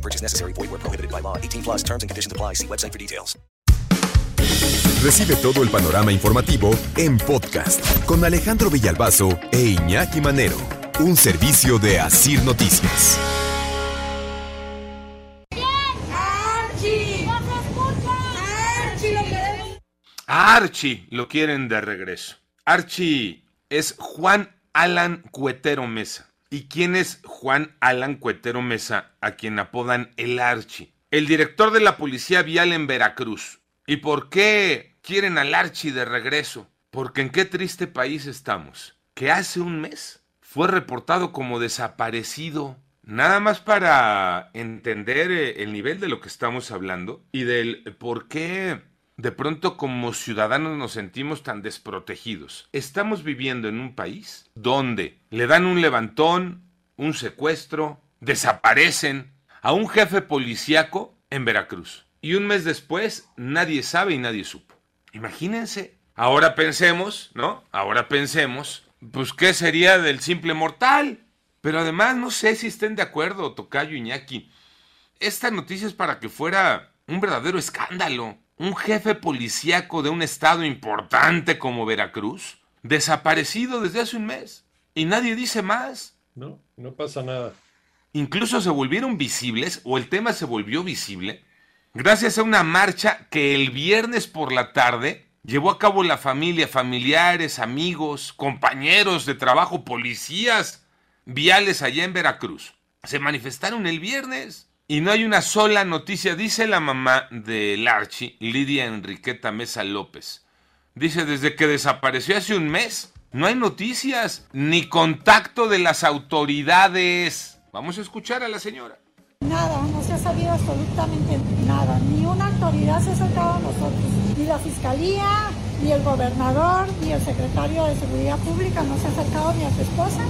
No purchase necessary. Void where prohibited by law. 18 plus terms and conditions apply. See website for details. Recibe todo el panorama informativo en podcast con Alejandro Villalbazo e Iñaki Manero. Un servicio de Asir Noticias. Archie lo quieren de regreso. Archie es Juan Alan Cuetero Mesa. ¿Y quién es Juan Alan Cuetero Mesa, a quien apodan el Archie? El director de la policía vial en Veracruz. ¿Y por qué quieren al Archie de regreso? Porque en qué triste país estamos. Que hace un mes fue reportado como desaparecido. Nada más para entender eh, el nivel de lo que estamos hablando y del por qué de pronto como ciudadanos nos sentimos tan desprotegidos. Estamos viviendo en un país donde le dan un levantón, un secuestro, desaparecen a un jefe policíaco en Veracruz. Y un mes después nadie sabe y nadie supo. Imagínense. Ahora pensemos, ¿no? Ahora pensemos, pues qué sería del simple mortal. Pero además no sé si estén de acuerdo, Tocayo Iñaki. Esta noticia es para que fuera un verdadero escándalo un jefe policíaco de un estado importante como Veracruz, desaparecido desde hace un mes. Y nadie dice más. No, no pasa nada. Incluso se volvieron visibles, o el tema se volvió visible, gracias a una marcha que el viernes por la tarde llevó a cabo la familia, familiares, amigos, compañeros de trabajo, policías, viales allá en Veracruz. Se manifestaron el viernes. Y no hay una sola noticia, dice la mamá del Archie, Lidia Enriqueta Mesa López. Dice, desde que desapareció hace un mes, no hay noticias, ni contacto de las autoridades. Vamos a escuchar a la señora. Nada, no se ha sabido absolutamente nada. Ni una autoridad se ha acercado a nosotros. Ni la fiscalía, ni el gobernador, ni el secretario de Seguridad Pública no se ha acercado ni a su esposa.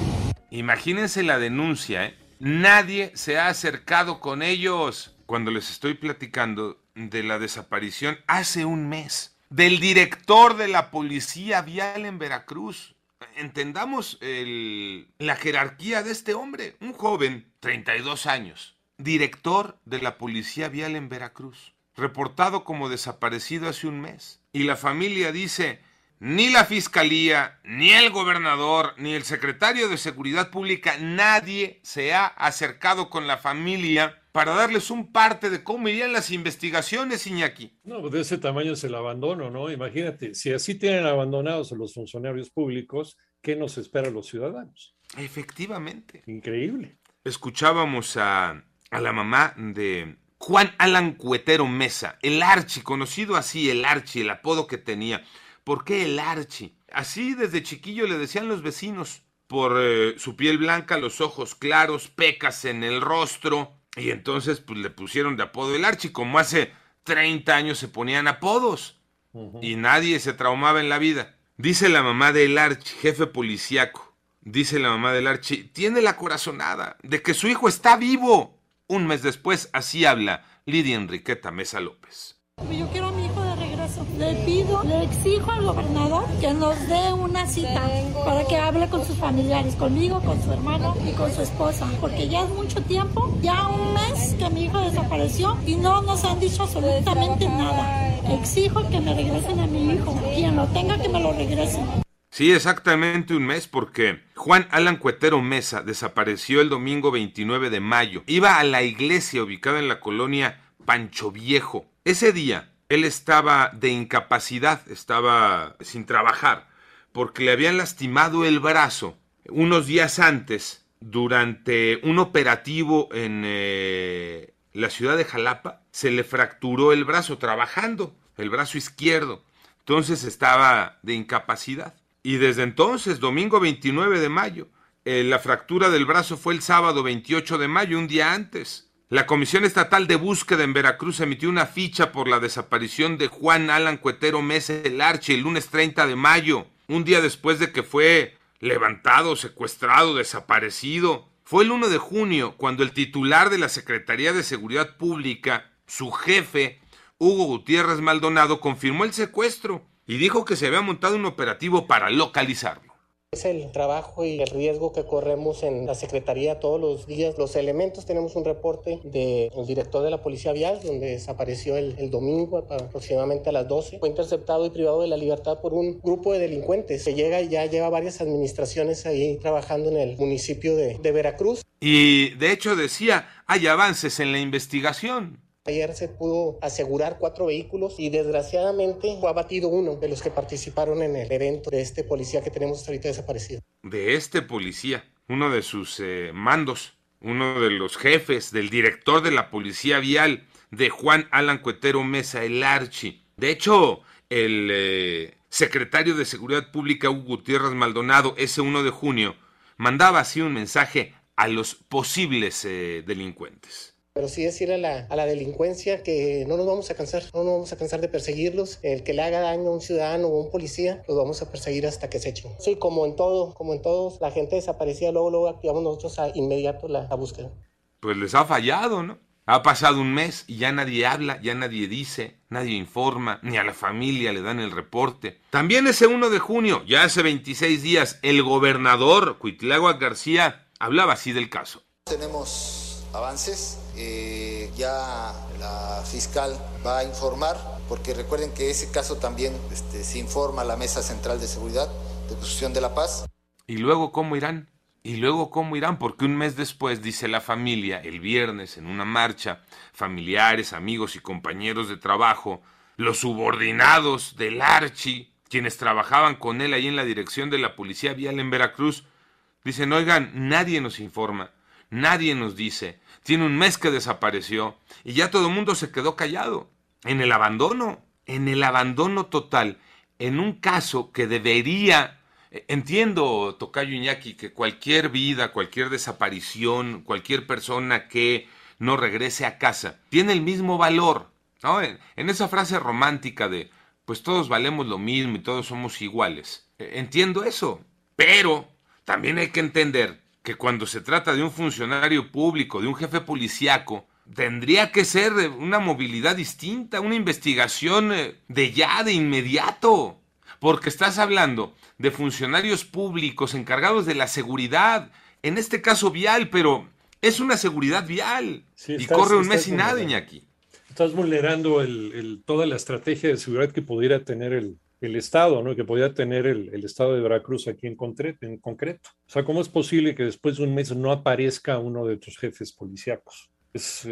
Imagínense la denuncia, ¿eh? Nadie se ha acercado con ellos cuando les estoy platicando de la desaparición hace un mes del director de la policía vial en Veracruz. Entendamos la jerarquía de este hombre, un joven, 32 años, director de la policía vial en Veracruz, reportado como desaparecido hace un mes. Y la familia dice, ni la fiscalía, ni el gobernador, ni el secretario de Seguridad Pública, nadie se ha acercado con la familia para darles un parte de cómo irían las investigaciones, Iñaki. No, de ese tamaño es el abandono, ¿no? Imagínate, si así tienen abandonados a los funcionarios públicos, ¿qué nos espera a los ciudadanos? Efectivamente. Increíble. Escuchábamos a, a la mamá de Juan Alan Cuetero Mesa, el Archi, conocido así, el Archi, el apodo que tenía. ¿Por qué el Archie? Así desde chiquillo le decían los vecinos, por eh, su piel blanca, los ojos claros, pecas en el rostro, y entonces pues le pusieron de apodo el Archie, como hace 30 años se ponían apodos, y nadie se traumaba en la vida. Dice la mamá del Archie, jefe policíaco, dice la mamá del Archie, tiene la corazonada de que su hijo está vivo. Un mes después, así habla Lidia Enriqueta Mesa López. Yo quiero a mi Le pido, le exijo al gobernador que nos dé una cita para que hable con sus familiares, conmigo, con su hermano y con su esposa. Porque ya es mucho tiempo, ya un mes que mi hijo desapareció y no nos han dicho absolutamente nada. Exijo que me regresen a mi hijo. Quien lo tenga, que me lo regresen. Sí, exactamente un mes porque Juan Alan Cuetero Mesa desapareció el domingo 29 de mayo. Iba a la iglesia ubicada en la colonia Pancho Viejo. Ese día él estaba de incapacidad, estaba sin trabajar, porque le habían lastimado el brazo unos días antes durante un operativo en eh, la ciudad de Jalapa. Se le fracturó el brazo trabajando, el brazo izquierdo. Entonces estaba de incapacidad. Y desde entonces, domingo 29 de mayo, eh, la fractura del brazo fue el sábado 28 de mayo, un día antes. La Comisión Estatal de Búsqueda en Veracruz emitió una ficha por la desaparición de Juan Alan Cuetero Mese del Arche el lunes 30 de mayo, un día después de que fue levantado, secuestrado, desaparecido. Fue el 1 de junio cuando el titular de la Secretaría de Seguridad Pública, su jefe, Hugo Gutiérrez Maldonado, confirmó el secuestro y dijo que se había montado un operativo para localizarlo. Es el trabajo y el riesgo que corremos en la Secretaría todos los días. Los elementos, tenemos un reporte del director de la Policía Vial, donde desapareció el, domingo aproximadamente a las 12. Fue interceptado y privado de la libertad por un grupo de delincuentes. Se llega y ya lleva varias administraciones ahí trabajando en el municipio de Veracruz. Y de hecho decía, hay avances en la investigación. Ayer se pudo asegurar cuatro vehículos y desgraciadamente fue abatido uno de los que participaron en el evento de este policía que tenemos ahorita desaparecido. De este policía, uno de sus eh, mandos, uno de los jefes, del director de la policía vial, de Juan Alan Cuetero Mesa, el Archi. De hecho, el eh, secretario de Seguridad Pública, Hugo Gutiérrez Maldonado, ese 1 de junio, mandaba así un mensaje a los posibles eh, delincuentes pero sí decirle a la, a la, delincuencia que no nos vamos a cansar, no nos vamos a cansar de perseguirlos. El que le haga daño a un ciudadano o a un policía, los vamos a perseguir hasta que se echen. Sí, como en todo, como en todos, la gente desaparecía, luego, luego activamos nosotros a inmediato la, la búsqueda. Pues les ha fallado, ¿no? Ha pasado un mes y ya nadie habla, ya nadie dice, nadie informa, ni a la familia le dan el reporte. También ese 1 de junio, ya hace 26 días, el gobernador Cuitlagua García hablaba así del caso. Tenemos avances eh, ya la fiscal va a informar, porque recuerden que ese caso también este, se informa a la Mesa Central de Seguridad de Construcción de la Paz. ¿Y luego cómo irán? ¿Y luego cómo irán? Porque un mes después, dice la familia, el viernes, en una marcha, familiares, amigos y compañeros de trabajo, los subordinados del Archi, quienes trabajaban con él ahí en la dirección de la Policía Vial en Veracruz, dicen, oigan, nadie nos informa, nadie nos dice, tiene un mes que desapareció y ya todo el mundo se quedó callado. En el abandono, en el abandono total, en un caso que debería... Entiendo, Tocayo Iñaki, que cualquier vida, cualquier desaparición, cualquier persona que no regrese a casa, tiene el mismo valor. ¿no? En, en esa frase romántica de, pues todos valemos lo mismo y todos somos iguales. Entiendo eso, pero también hay que entender que cuando se trata de un funcionario público, de un jefe policíaco, tendría que ser una movilidad distinta, una investigación de ya, de inmediato. Porque estás hablando de funcionarios públicos encargados de la seguridad, en este caso vial, pero es una seguridad vial. Sí, estás, y corre un mes y nada, Iñaki. Estás vulnerando el, el, toda la estrategia de seguridad que pudiera tener el, el Estado, ¿no? que podía tener el, el, Estado de Veracruz aquí en concreto, en concreto. O sea, ¿cómo es posible que después de un mes no aparezca uno de tus jefes policíacos? Es,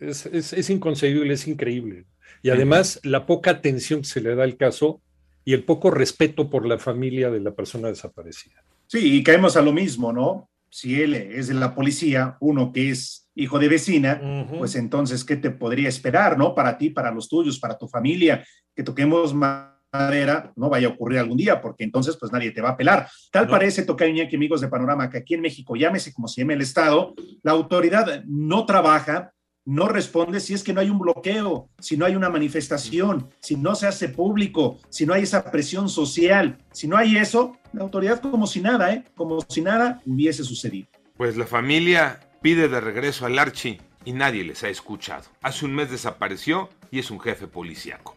es, es, es inconcebible, es increíble. Y además, la poca atención que se le da al caso y el poco respeto por la familia de la persona desaparecida. Sí, y caemos a lo mismo, ¿no? Si él es de la policía, uno que es hijo de vecina, uh -huh. pues entonces, ¿qué te podría esperar, no? Para ti, para los tuyos, para tu familia, que toquemos más madera no vaya a ocurrir algún día, porque entonces pues nadie te va a pelar. Tal no. parece, Tocayo Iñaki, amigos de Panorama, que aquí en México, llámese como se llame el Estado, la autoridad no trabaja, no responde si es que no hay un bloqueo, si no hay una manifestación, si no se hace público, si no hay esa presión social, si no hay eso, la autoridad como si nada, ¿eh? Como si nada hubiese sucedido. Pues la familia pide de regreso al Archi y nadie les ha escuchado. Hace un mes desapareció y es un jefe policíaco.